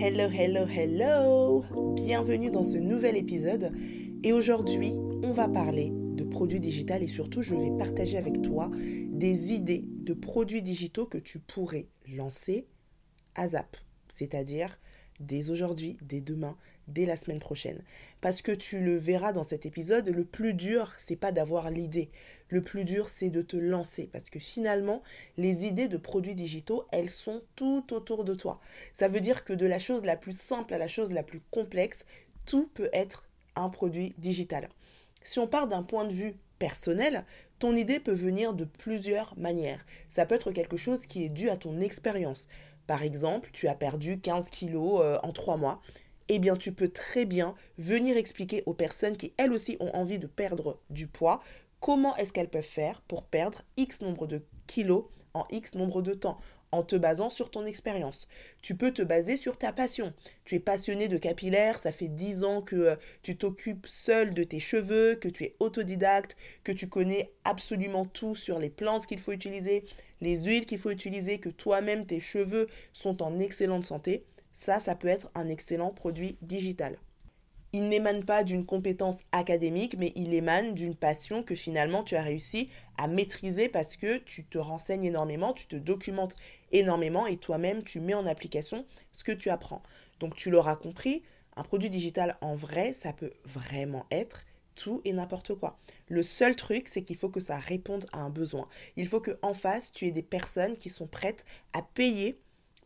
Hello, hello, hello Bienvenue dans ce nouvel épisode. Et aujourd'hui, on va parler de produits digitaux et surtout, je vais partager avec toi des idées de produits digitaux que tu pourrais lancer à ZAP. C'est-à-dire dès aujourd'hui, dès demain, dès la semaine prochaine. Parce que tu le verras dans cet épisode, le plus dur, c'est pas d'avoir l'idée. Le plus dur, c'est de te lancer. Parce que finalement, les idées de produits digitaux, elles sont tout autour de toi. Ça veut dire que de la chose la plus simple à la chose la plus complexe, tout peut être un produit digital. Si on part d'un point de vue personnel, ton idée peut venir de plusieurs manières. Ça peut être quelque chose qui est dû à ton expérience. Par exemple, tu as perdu 15 kilos euh, en 3 mois eh bien tu peux très bien venir expliquer aux personnes qui elles aussi ont envie de perdre du poids comment est-ce qu'elles peuvent faire pour perdre X nombre de kilos en X nombre de temps en te basant sur ton expérience. Tu peux te baser sur ta passion. Tu es passionné de capillaire, ça fait 10 ans que euh, tu t'occupes seul de tes cheveux, que tu es autodidacte, que tu connais absolument tout sur les plantes qu'il faut utiliser, les huiles qu'il faut utiliser, que toi-même tes cheveux sont en excellente santé. Ça, ça peut être un excellent produit digital. Il n'émane pas d'une compétence académique, mais il émane d'une passion que finalement tu as réussi à maîtriser parce que tu te renseignes énormément, tu te documentes énormément et toi-même tu mets en application ce que tu apprends. Donc tu l'auras compris, un produit digital en vrai, ça peut vraiment être tout et n'importe quoi. Le seul truc, c'est qu'il faut que ça réponde à un besoin. Il faut que en face, tu aies des personnes qui sont prêtes à payer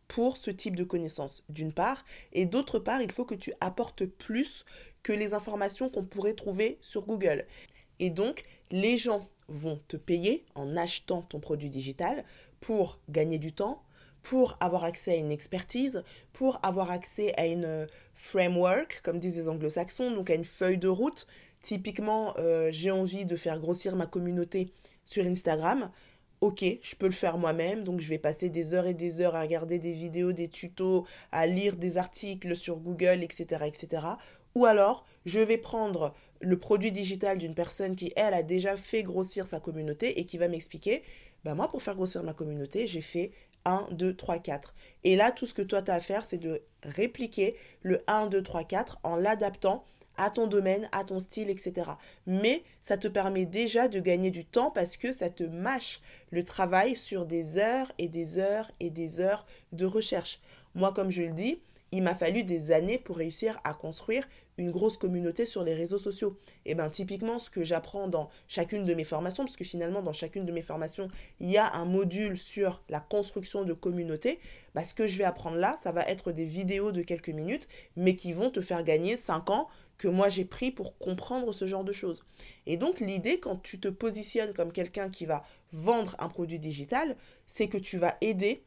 pour ce type de connaissances, d'une part, et d'autre part, il faut que tu apportes plus que les informations qu'on pourrait trouver sur Google. Et donc, les gens vont te payer en achetant ton produit digital pour gagner du temps, pour avoir accès à une expertise, pour avoir accès à une euh, framework, comme disent les anglo-saxons, donc à une feuille de route. Typiquement, euh, j'ai envie de faire grossir ma communauté sur Instagram ok, je peux le faire moi-même, donc je vais passer des heures et des heures à regarder des vidéos, des tutos, à lire des articles sur Google, etc. etc. Ou alors, je vais prendre le produit digital d'une personne qui, elle, a déjà fait grossir sa communauté et qui va m'expliquer, ben moi, pour faire grossir ma communauté, j'ai fait 1, 2, 3, 4. Et là, tout ce que toi, tu as à faire, c'est de répliquer le 1, 2, 3, 4 en l'adaptant à ton domaine, à ton style, etc. Mais ça te permet déjà de gagner du temps parce que ça te mâche le travail sur des heures et des heures et des heures de recherche. Moi, comme je le dis, il m'a fallu des années pour réussir à construire une grosse communauté sur les réseaux sociaux. Et bien typiquement ce que j'apprends dans chacune de mes formations, parce que finalement dans chacune de mes formations, il y a un module sur la construction de communauté, bah, ce que je vais apprendre là, ça va être des vidéos de quelques minutes, mais qui vont te faire gagner 5 ans que moi j'ai pris pour comprendre ce genre de choses. Et donc l'idée quand tu te positionnes comme quelqu'un qui va vendre un produit digital, c'est que tu vas aider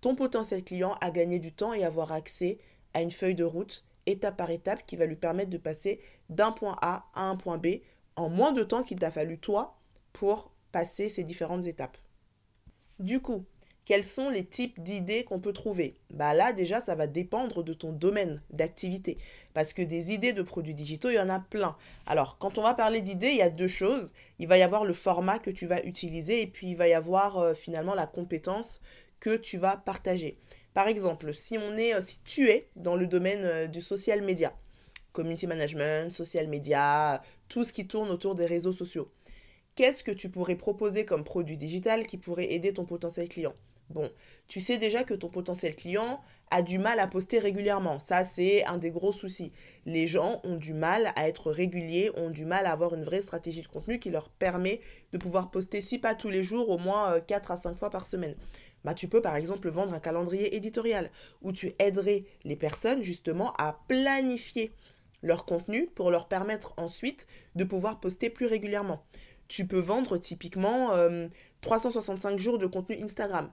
ton potentiel client à gagner du temps et avoir accès à une feuille de route étape par étape qui va lui permettre de passer d'un point A à un point B en moins de temps qu'il t'a fallu toi pour passer ces différentes étapes. Du coup, quels sont les types d'idées qu'on peut trouver? Bah là déjà ça va dépendre de ton domaine d'activité parce que des idées de produits digitaux, il y en a plein. Alors, quand on va parler d'idées, il y a deux choses. Il va y avoir le format que tu vas utiliser et puis il va y avoir euh, finalement la compétence que tu vas partager. Par exemple, si on est, euh, si tu es dans le domaine euh, du social media, community management, social media, tout ce qui tourne autour des réseaux sociaux, qu'est-ce que tu pourrais proposer comme produit digital qui pourrait aider ton potentiel client? Bon, tu sais déjà que ton potentiel client a du mal à poster régulièrement. Ça, c'est un des gros soucis. Les gens ont du mal à être réguliers, ont du mal à avoir une vraie stratégie de contenu qui leur permet de pouvoir poster, si pas tous les jours, au moins 4 euh, à 5 fois par semaine. Bah, tu peux par exemple vendre un calendrier éditorial où tu aiderais les personnes justement à planifier leur contenu pour leur permettre ensuite de pouvoir poster plus régulièrement. Tu peux vendre typiquement 365 euh, jours de contenu Instagram.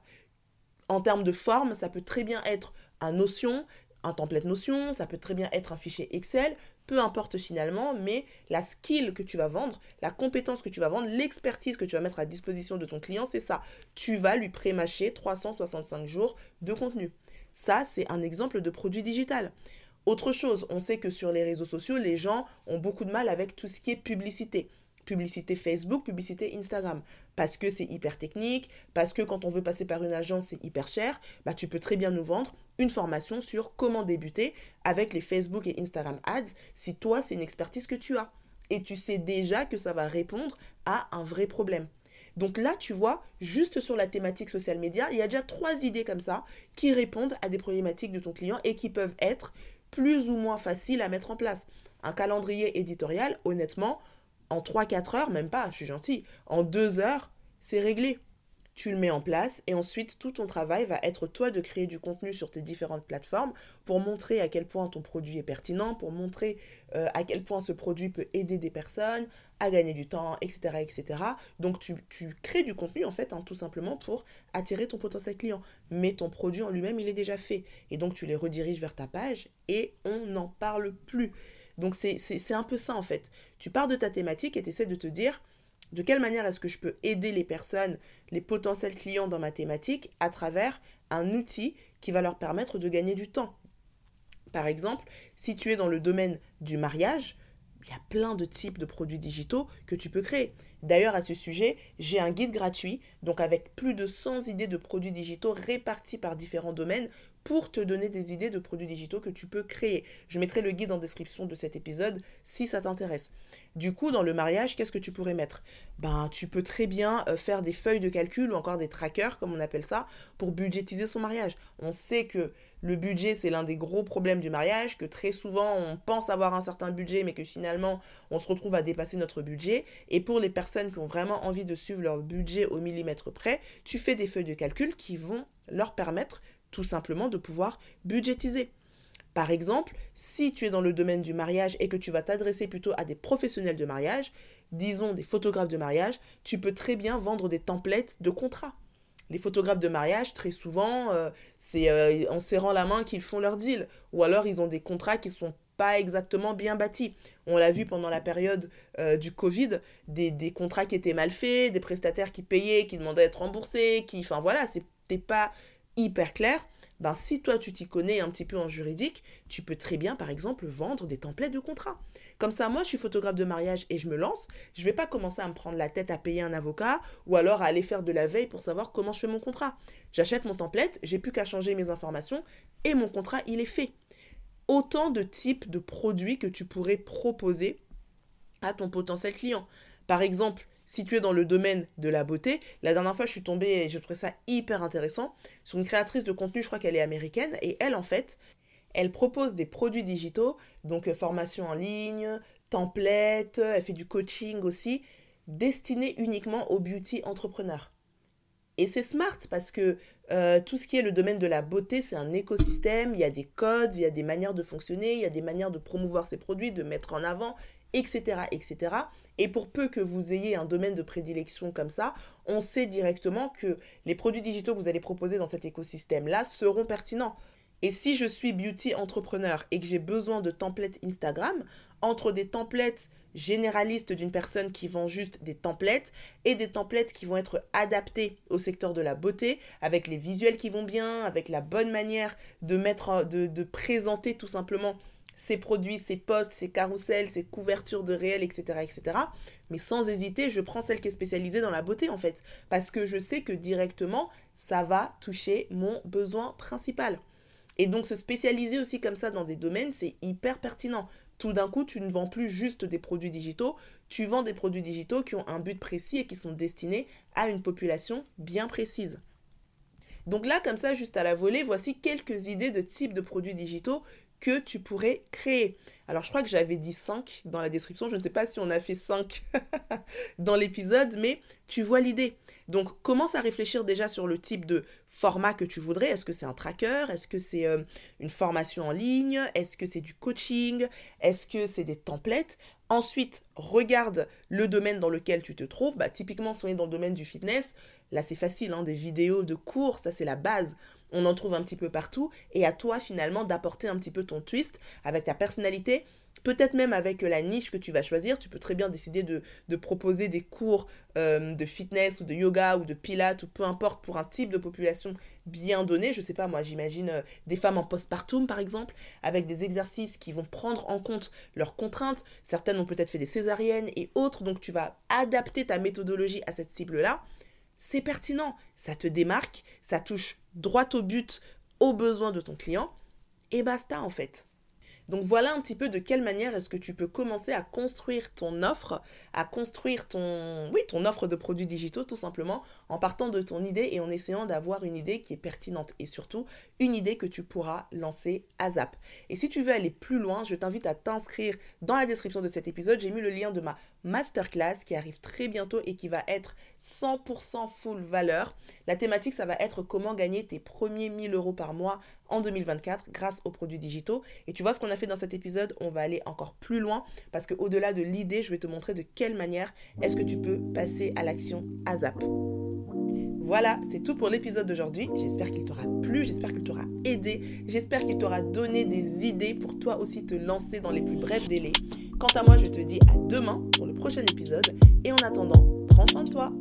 En termes de forme, ça peut très bien être un Notion, un template Notion, ça peut très bien être un fichier Excel, peu importe finalement, mais la skill que tu vas vendre, la compétence que tu vas vendre, l'expertise que tu vas mettre à disposition de ton client, c'est ça. Tu vas lui prémâcher 365 jours de contenu. Ça, c'est un exemple de produit digital. Autre chose, on sait que sur les réseaux sociaux, les gens ont beaucoup de mal avec tout ce qui est publicité. Publicité Facebook, publicité Instagram. Parce que c'est hyper technique, parce que quand on veut passer par une agence, c'est hyper cher, bah, tu peux très bien nous vendre une formation sur comment débuter avec les Facebook et Instagram ads si toi, c'est une expertise que tu as. Et tu sais déjà que ça va répondre à un vrai problème. Donc là, tu vois, juste sur la thématique social media, il y a déjà trois idées comme ça qui répondent à des problématiques de ton client et qui peuvent être plus ou moins faciles à mettre en place. Un calendrier éditorial, honnêtement, en 3-4 heures, même pas, je suis gentil, en 2 heures, c'est réglé. Tu le mets en place et ensuite tout ton travail va être toi de créer du contenu sur tes différentes plateformes pour montrer à quel point ton produit est pertinent, pour montrer euh, à quel point ce produit peut aider des personnes à gagner du temps, etc. etc. Donc tu, crées du contenu en fait hein, tout simplement pour attirer ton potentiel client. Mais ton produit en lui-même il est déjà fait et donc tu les rediriges vers ta page et on n'en parle plus. Donc c'est un peu ça en fait. Tu pars de ta thématique et tu essaies de te dire de quelle manière est-ce que je peux aider les personnes, les potentiels clients dans ma thématique à travers un outil qui va leur permettre de gagner du temps. Par exemple, si tu es dans le domaine du mariage, il y a plein de types de produits digitaux que tu peux créer. D'ailleurs, à ce sujet, j'ai un guide gratuit, donc avec plus de 100 idées de produits digitaux répartis par différents domaines pour te donner des idées de produits digitaux que tu peux créer. Je mettrai le guide en description de cet épisode si ça t'intéresse. Du coup, dans le mariage, qu'est-ce que tu pourrais mettre? Ben, tu peux très bien euh, faire des feuilles de calcul ou encore des trackers, comme on appelle ça, pour budgétiser son mariage. On sait que le budget, c'est l'un des gros problèmes du mariage, que très souvent, on pense avoir un certain budget, mais que finalement, on se retrouve à dépasser notre budget. Et pour les personnes qui ont vraiment envie de suivre leur budget au millimètre près, tu fais des feuilles de calcul qui vont leur permettre tout simplement de pouvoir budgétiser. Par exemple, si tu es dans le domaine du mariage et que tu vas t'adresser plutôt à des professionnels de mariage, disons des photographes de mariage, tu peux très bien vendre des templates de contrats. Les photographes de mariage, très souvent, euh, c'est euh, en serrant la main qu'ils font leur deal. Ou alors ils ont des contrats qui ne sont pas exactement bien bâtis. On l'a vu pendant la période euh, du Covid, des, contrats qui étaient mal faits, des prestataires qui payaient, qui demandaient à être remboursés, qui... Enfin voilà, c'était pas hyper clair ben, si toi tu t'y connais un petit peu en juridique, tu peux très bien par exemple vendre des templates de contrat. Comme ça, moi je suis photographe de mariage et je me lance, je vais pas commencer à me prendre la tête à payer un avocat ou alors à aller faire de la veille pour savoir comment je fais mon contrat. J'achète mon template, j'ai plus qu'à changer mes informations et mon contrat il est fait. Autant de types de produits que tu pourrais proposer à ton potentiel client. Par exemple, si tu es dans le domaine de la beauté, la dernière fois je suis tombée et je trouvais ça hyper intéressant sur une créatrice de contenu, je crois qu'elle est américaine, et elle en fait, elle propose des produits digitaux, donc euh, formation en ligne, template, elle fait du coaching aussi, destiné uniquement aux beauty entrepreneurs. Et c'est smart parce que euh, tout ce qui est le domaine de la beauté, c'est un écosystème, il y a des codes, il y a des manières de fonctionner, il y a des manières de promouvoir ses produits, de mettre en avant, etc. etc. Et pour peu que vous ayez un domaine de prédilection comme ça, on sait directement que les produits digitaux que vous allez proposer dans cet écosystème-là seront pertinents. Et si je suis beauty entrepreneur et que j'ai besoin de templates Instagram, entre des templates généralistes d'une personne qui vend juste des templates et des templates qui vont être adaptés au secteur de la beauté, avec les visuels qui vont bien, avec la bonne manière de mettre, de, de présenter tout simplement ses produits, ses posts, ses carousels, ses couvertures de réel, etc., etc. Mais sans hésiter, je prends celle qui est spécialisée dans la beauté, en fait. Parce que je sais que directement, ça va toucher mon besoin principal. Et donc, se spécialiser aussi comme ça dans des domaines, c'est hyper pertinent. Tout d'un coup, tu ne vends plus juste des produits digitaux, tu vends des produits digitaux qui ont un but précis et qui sont destinés à une population bien précise. Donc là, comme ça, juste à la volée, voici quelques idées de types de produits digitaux que tu pourrais créer. Alors je crois que j'avais dit 5 dans la description, je ne sais pas si on a fait 5 dans l'épisode, mais tu vois l'idée. Donc commence à réfléchir déjà sur le type de format que tu voudrais. Est-ce que c'est un tracker? Est-ce que c'est euh, une formation en ligne? Est-ce que c'est du coaching? Est-ce que c'est des templates? Ensuite, regarde le domaine dans lequel tu te trouves. Bah, typiquement, si on est dans le domaine du fitness, là c'est facile, hein, des vidéos de cours, ça c'est la base on en trouve un petit peu partout, et à toi finalement d'apporter un petit peu ton twist avec ta personnalité, peut-être même avec la niche que tu vas choisir. Tu peux très bien décider de, proposer des cours euh, de fitness ou de yoga ou de pilates ou peu importe pour un type de population bien donné. Je sais pas, moi j'imagine euh, des femmes en postpartum par exemple, avec des exercices qui vont prendre en compte leurs contraintes. Certaines ont peut-être fait des césariennes et autres, donc tu vas adapter ta méthodologie à cette cible-là. C'est pertinent, ça te démarque, ça touche droit au but, aux besoins de ton client, et basta en fait. Donc voilà un petit peu de quelle manière est-ce que tu peux commencer à construire ton offre, à construire ton oui, ton offre de produits digitaux tout simplement en partant de ton idée et en essayant d'avoir une idée qui est pertinente et surtout une idée que tu pourras lancer à Zap. Et si tu veux aller plus loin, je t'invite à t'inscrire dans la description de cet épisode, j'ai mis le lien de ma masterclass qui arrive très bientôt et qui va être 100% full valeur. La thématique, ça va être comment gagner tes premiers 1000 euros par mois en 2024 grâce aux produits digitaux. Et tu vois ce qu'on a fait dans cet épisode, on va aller encore plus loin parce qu'au-delà de l'idée, je vais te montrer de quelle manière est-ce que tu peux passer à l'action ASAP. Voilà, c'est tout pour l'épisode d'aujourd'hui. J'espère qu'il t'aura plu, j'espère qu'il t'aura aidé, j'espère qu'il t'aura donné des idées pour toi aussi te lancer dans les plus brefs délais. Quant à moi, je te dis à demain pour le prochain épisode et en attendant, prends soin de toi.